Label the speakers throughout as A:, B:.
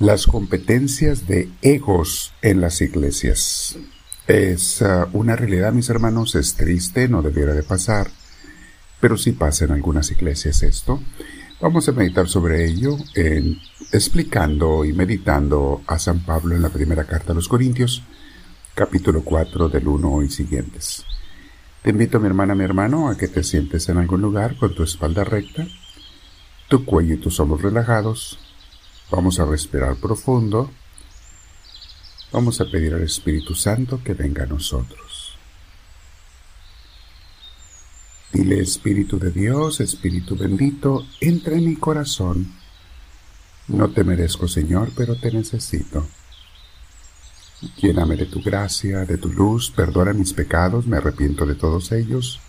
A: Las competencias de egos en las iglesias. Es uh, una realidad, mis hermanos, es triste, no debiera de pasar, pero sí pasa en algunas iglesias esto. Vamos a meditar sobre ello, en, explicando y meditando a San Pablo en la primera carta a los Corintios, capítulo 4 del 1 y siguientes. Te invito, mi hermana, mi hermano, a que te sientes en algún lugar con tu espalda recta, tu cuello y tus hombros relajados, Vamos a respirar profundo. Vamos a pedir al Espíritu Santo que venga a nosotros. Dile Espíritu de Dios, Espíritu bendito, entra en mi corazón. No te merezco, Señor, pero te necesito. Lléname de tu gracia, de tu luz, perdona mis pecados, me arrepiento de todos ellos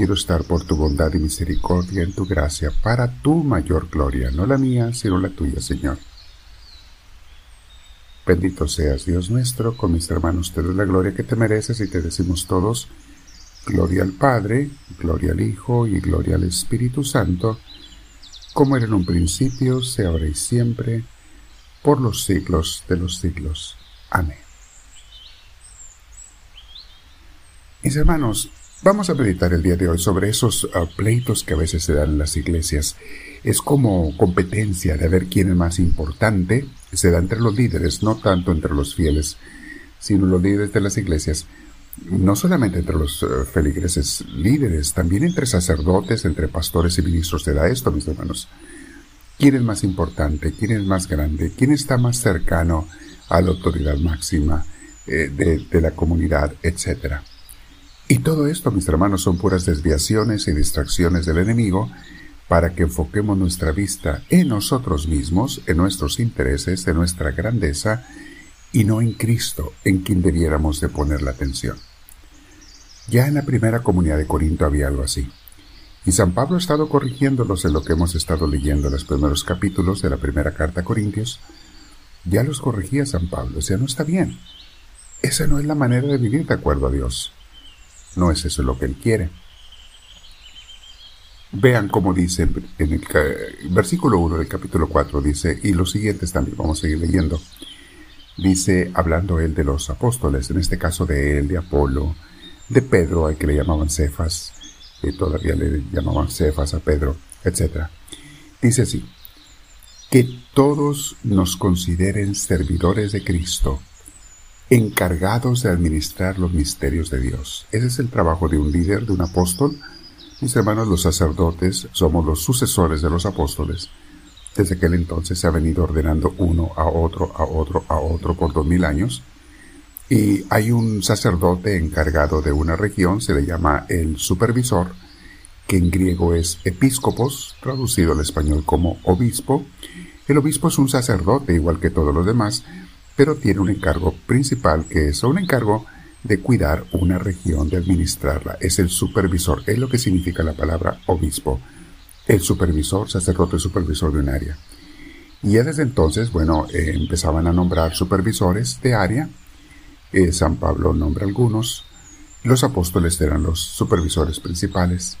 A: Quiero estar por tu bondad y misericordia en tu gracia para tu mayor gloria, no la mía, sino la tuya, Señor. Bendito seas, Dios nuestro, con mis hermanos te doy la gloria que te mereces y te decimos todos, gloria al Padre, gloria al Hijo y gloria al Espíritu Santo, como era en un principio, sea ahora y siempre, por los siglos de los siglos. Amén. Mis hermanos, Vamos a meditar el día de hoy sobre esos uh, pleitos que a veces se dan en las iglesias. Es como competencia de ver quién es más importante. Se da entre los líderes, no tanto entre los fieles, sino los líderes de las iglesias. No solamente entre los uh, feligreses líderes, también entre sacerdotes, entre pastores y ministros se da esto, mis hermanos. ¿Quién es más importante? ¿Quién es más grande? ¿Quién está más cercano a la autoridad máxima eh, de, de la comunidad, etcétera? Y todo esto, mis hermanos, son puras desviaciones y distracciones del enemigo para que enfoquemos nuestra vista en nosotros mismos, en nuestros intereses, en nuestra grandeza, y no en Cristo, en quien debiéramos de poner la atención. Ya en la primera comunidad de Corinto había algo así. Y San Pablo ha estado corrigiéndolos en lo que hemos estado leyendo en los primeros capítulos de la primera carta a Corintios. Ya los corregía San Pablo, o sea, no está bien. Esa no es la manera de vivir de acuerdo a Dios. No es eso lo que Él quiere. Vean cómo dice en el versículo 1 del capítulo 4, dice, y los siguientes también, vamos a seguir leyendo. Dice, hablando él de los apóstoles, en este caso de él, de Apolo, de Pedro, al que le llamaban Cefas, que todavía le llamaban Cefas a Pedro, etc. Dice así, que todos nos consideren servidores de Cristo encargados de administrar los misterios de Dios. Ese es el trabajo de un líder, de un apóstol. Mis hermanos, los sacerdotes, somos los sucesores de los apóstoles. Desde aquel entonces se ha venido ordenando uno a otro, a otro, a otro por dos mil años. Y hay un sacerdote encargado de una región, se le llama el supervisor, que en griego es episcopos, traducido al español como obispo. El obispo es un sacerdote igual que todos los demás, pero tiene un encargo principal que es un encargo de cuidar una región, de administrarla. Es el supervisor, es lo que significa la palabra obispo. El supervisor, sacerdote supervisor de un área. Y ya desde entonces, bueno, eh, empezaban a nombrar supervisores de área. Eh, San Pablo nombra algunos. Los apóstoles eran los supervisores principales.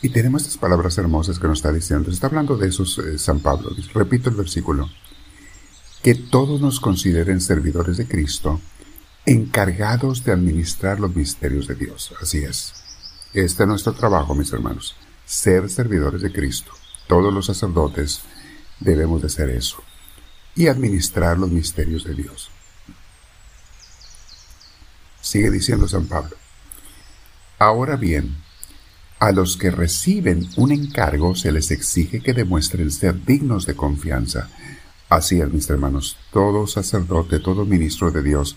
A: Y tenemos estas palabras hermosas que nos está diciendo. Está hablando de esos eh, San Pablo. Repito el versículo que todos nos consideren servidores de Cristo, encargados de administrar los misterios de Dios. Así es. Este es nuestro trabajo, mis hermanos, ser servidores de Cristo. Todos los sacerdotes debemos de ser eso y administrar los misterios de Dios. Sigue diciendo San Pablo. Ahora bien, a los que reciben un encargo se les exige que demuestren ser dignos de confianza, Así es, mis hermanos, todo sacerdote, todo ministro de Dios,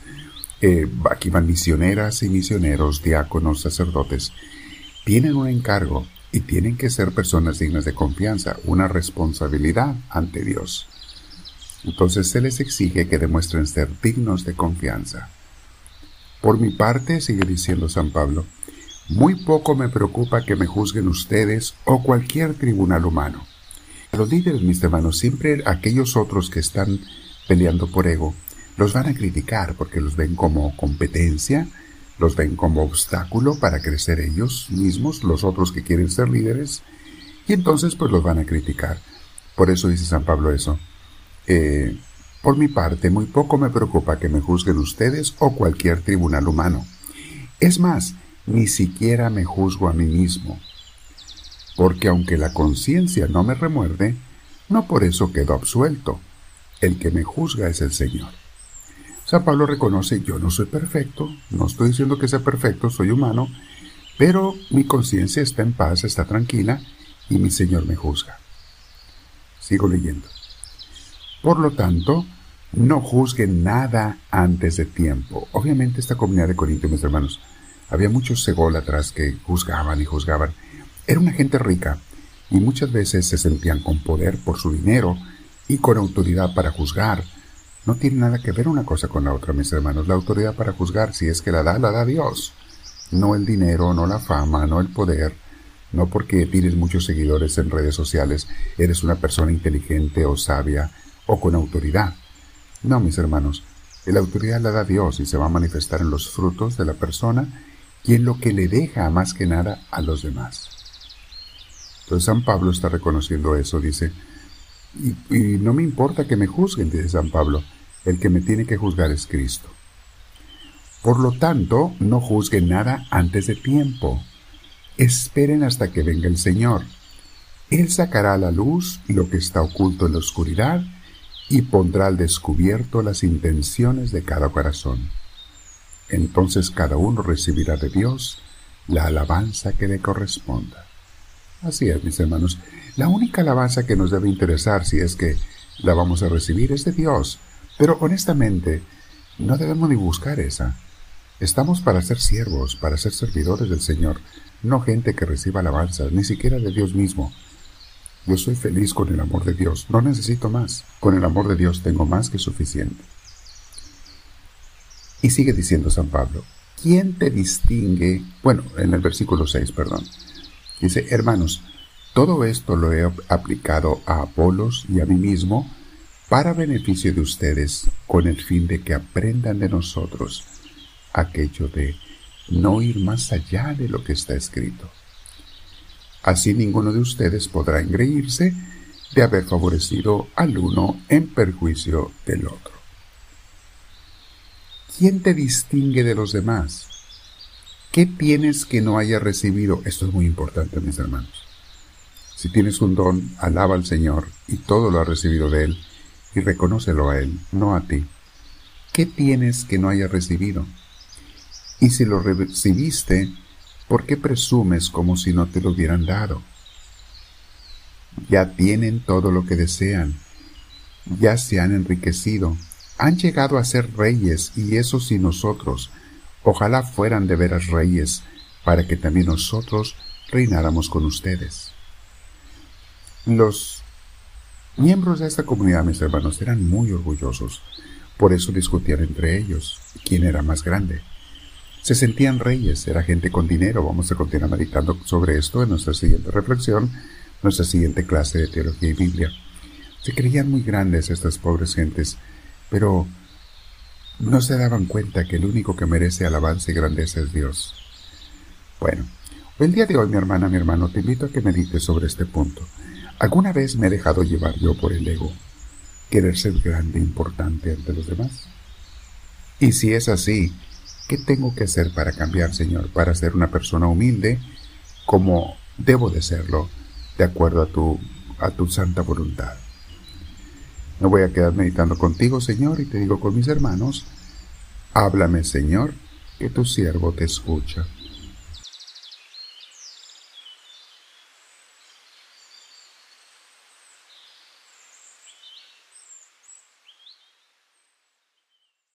A: eh, aquí van misioneras y misioneros, diáconos, sacerdotes, tienen un encargo y tienen que ser personas dignas de confianza, una responsabilidad ante Dios. Entonces se les exige que demuestren ser dignos de confianza. Por mi parte, sigue diciendo San Pablo, muy poco me preocupa que me juzguen ustedes o cualquier tribunal humano los líderes, mis hermanos, siempre aquellos otros que están peleando por ego, los van a criticar porque los ven como competencia, los ven como obstáculo para crecer ellos mismos, los otros que quieren ser líderes, y entonces pues los van a criticar. Por eso dice San Pablo eso. eh, por mi parte, muy poco me preocupa que me juzguen ustedes o cualquier tribunal humano. Es más, ni siquiera me juzgo a mí mismo, porque aunque la conciencia no me remuerde, no por eso quedo absuelto. El que me juzga es el Señor. San Pablo reconoce, yo no soy perfecto, no estoy diciendo que sea perfecto, soy humano, pero mi conciencia está en paz, está tranquila, y mi Señor me juzga. Sigo leyendo. Por lo tanto, no juzguen nada antes de tiempo. Obviamente esta comunidad de Corintios, mis hermanos, había muchos sególatras que juzgaban y juzgaban. Era una gente rica y muchas veces se sentían con poder por su dinero y con autoridad para juzgar, no tiene nada que ver una cosa con la otra, mis hermanos. La autoridad para juzgar, si es que la da, la da Dios. No el dinero, no la fama, no el poder. No porque tienes muchos seguidores en redes sociales, eres una persona inteligente o sabia o con autoridad. No, mis hermanos, la autoridad la da Dios y se va a manifestar en los frutos de la persona y en lo que le deja más que nada a los demás. Entonces San Pablo está reconociendo eso, dice, y, no me importa que me juzguen, dice San Pablo, el que me tiene que juzgar es Cristo. Por lo tanto, no juzguen nada antes de tiempo. Esperen hasta que venga el Señor. Él sacará a la luz lo que está oculto en la oscuridad y pondrá al descubierto las intenciones de cada corazón. Entonces cada uno recibirá de Dios la alabanza que le corresponda. Así es, mis hermanos. La única alabanza que nos debe interesar, si es que la vamos a recibir, es de Dios. Pero honestamente, no debemos ni buscar esa. Estamos para ser siervos, para ser servidores del Señor, no gente que reciba alabanza, ni siquiera de Dios mismo. Yo soy feliz con el amor de Dios, no necesito más. Con el amor de Dios tengo más que suficiente. Y sigue diciendo San Pablo, ¿quién te distingue? Bueno, en el versículo 6, perdón. Dice, hermanos, todo esto lo he aplicado a Apolos y a mí mismo para beneficio de ustedes, con el fin de que aprendan de nosotros aquello de no ir más allá de lo que está escrito. Así ninguno de ustedes podrá engreírse de haber favorecido al uno en perjuicio del otro. ¿Quién te distingue de los demás? ¿Qué tienes que no haya recibido? Esto es muy importante, mis hermanos. Si tienes un don, alaba al Señor y todo lo has recibido de Él y reconócelo a Él, no a ti. ¿Qué tienes que no haya recibido? Y si lo recibiste, ¿por qué presumes como si no te lo hubieran dado? Ya tienen todo lo que desean, ya se han enriquecido, han llegado a ser reyes y eso sin nosotros, Ojalá fueran de veras reyes, para que también nosotros reináramos con ustedes. Los miembros de esta comunidad, mis hermanos, eran muy orgullosos, por eso discutían entre ellos quién era más grande. Se sentían reyes, era gente con dinero. Vamos a continuar meditando sobre esto en nuestra siguiente reflexión, nuestra siguiente clase de teología y Biblia. Se creían muy grandes estas pobres gentes, pero no se daban cuenta que el único que merece alabanza y grandeza es Dios. Bueno, el día de hoy, mi hermana, mi hermano, te invito a que medites sobre este punto. ¿Alguna vez me he dejado llevar yo por el ego? ¿Querer ser grande e importante ante los demás? Y si es así, ¿qué tengo que hacer para cambiar, Señor, para ser una persona humilde como debo de serlo, de acuerdo a tu, a tu santa voluntad? Me voy a quedar meditando contigo, Señor, y te digo con mis hermanos, háblame, Señor, que tu siervo te escucha.